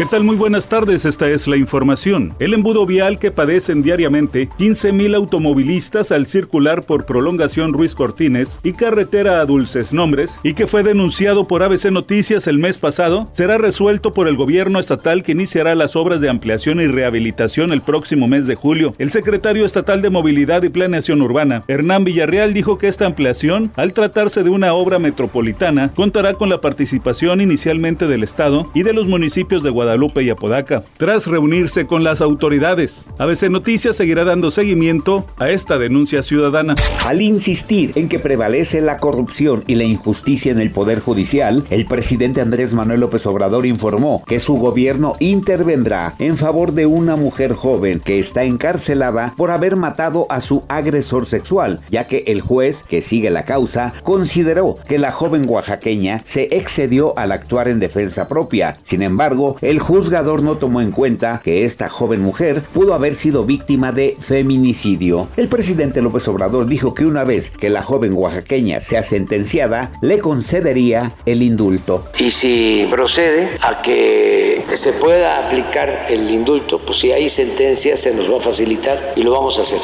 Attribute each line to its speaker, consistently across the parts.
Speaker 1: ¿Qué tal? Muy buenas tardes, esta es la información. El embudo vial que padecen diariamente 15.000 automovilistas al circular por prolongación Ruiz Cortines y carretera a Dulces Nombres y que fue denunciado por ABC Noticias el mes pasado, será resuelto por el gobierno estatal que iniciará las obras de ampliación y rehabilitación el próximo mes de julio. El secretario estatal de Movilidad y Planeación Urbana, Hernán Villarreal, dijo que esta ampliación, al tratarse de una obra metropolitana, contará con la participación inicialmente del Estado y de los municipios de Guadalajara Guadalupe y Apodaca, tras reunirse con las autoridades. ABC Noticias seguirá dando seguimiento a esta denuncia ciudadana.
Speaker 2: Al insistir en que prevalece la corrupción y la injusticia en el Poder Judicial, el presidente Andrés Manuel López Obrador informó que su gobierno intervendrá en favor de una mujer joven que está encarcelada por haber matado a su agresor sexual, ya que el juez que sigue la causa consideró que la joven oaxaqueña se excedió al actuar en defensa propia. Sin embargo, el juzgador no tomó en cuenta que esta joven mujer pudo haber sido víctima de feminicidio. El presidente López Obrador dijo que una vez que la joven oaxaqueña sea sentenciada, le concedería el indulto.
Speaker 3: Y si procede a que se pueda aplicar el indulto, pues si hay sentencia se nos va a facilitar y lo vamos a hacer.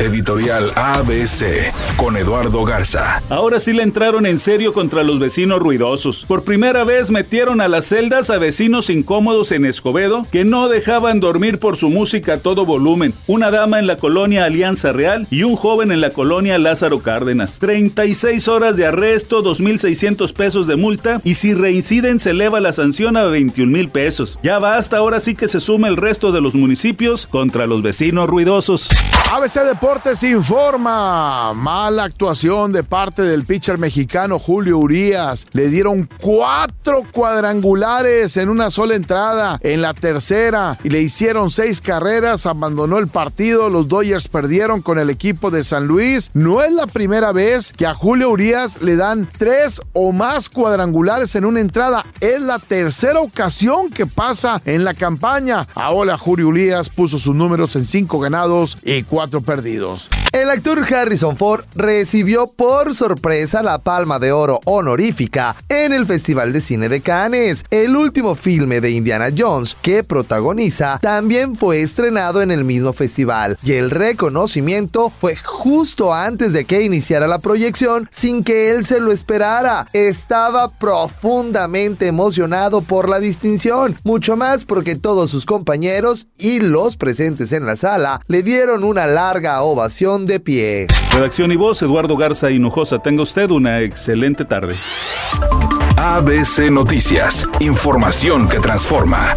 Speaker 4: Editorial ABC con Eduardo Garza.
Speaker 1: Ahora sí le entraron en serio contra los vecinos ruidosos. Por primera vez metieron a las celdas a vecinos incómodos en Escobedo que no dejaban dormir por su música a todo volumen. Una dama en la colonia Alianza Real y un joven en la colonia Lázaro Cárdenas. 36 horas de arresto, 2.600 pesos de multa y si reinciden se eleva la sanción a 21 mil pesos. Ya basta, ahora sí que se suma el resto de los municipios contra los vecinos ruidosos.
Speaker 5: ABC Deportes informa. Mala actuación de parte del pitcher mexicano Julio Urias. Le dieron cuatro cuadrangulares en una sola entrada en la tercera y le hicieron seis carreras, abandonó el partido, los Dodgers perdieron con el equipo de San Luis. No es la primera vez que a Julio Urias le dan tres o más cuadrangulares en una entrada, es la tercera ocasión que pasa en la campaña. Ahora Julio Urias puso sus números en cinco ganados y cuatro perdidos.
Speaker 6: El actor Harrison Ford recibió por sorpresa la Palma de Oro honorífica en el Festival de Cine de Cannes. El último filme de Indiana Jones que protagoniza también fue estrenado en el mismo festival y el reconocimiento fue justo antes de que iniciara la proyección sin que él se lo esperara. Estaba profundamente emocionado por la distinción, mucho más porque todos sus compañeros y los presentes en la sala le dieron una larga ovación de pie.
Speaker 1: Redacción y voz, Eduardo Garza Hinojosa. Tenga usted una excelente tarde.
Speaker 4: ABC Noticias, información que transforma.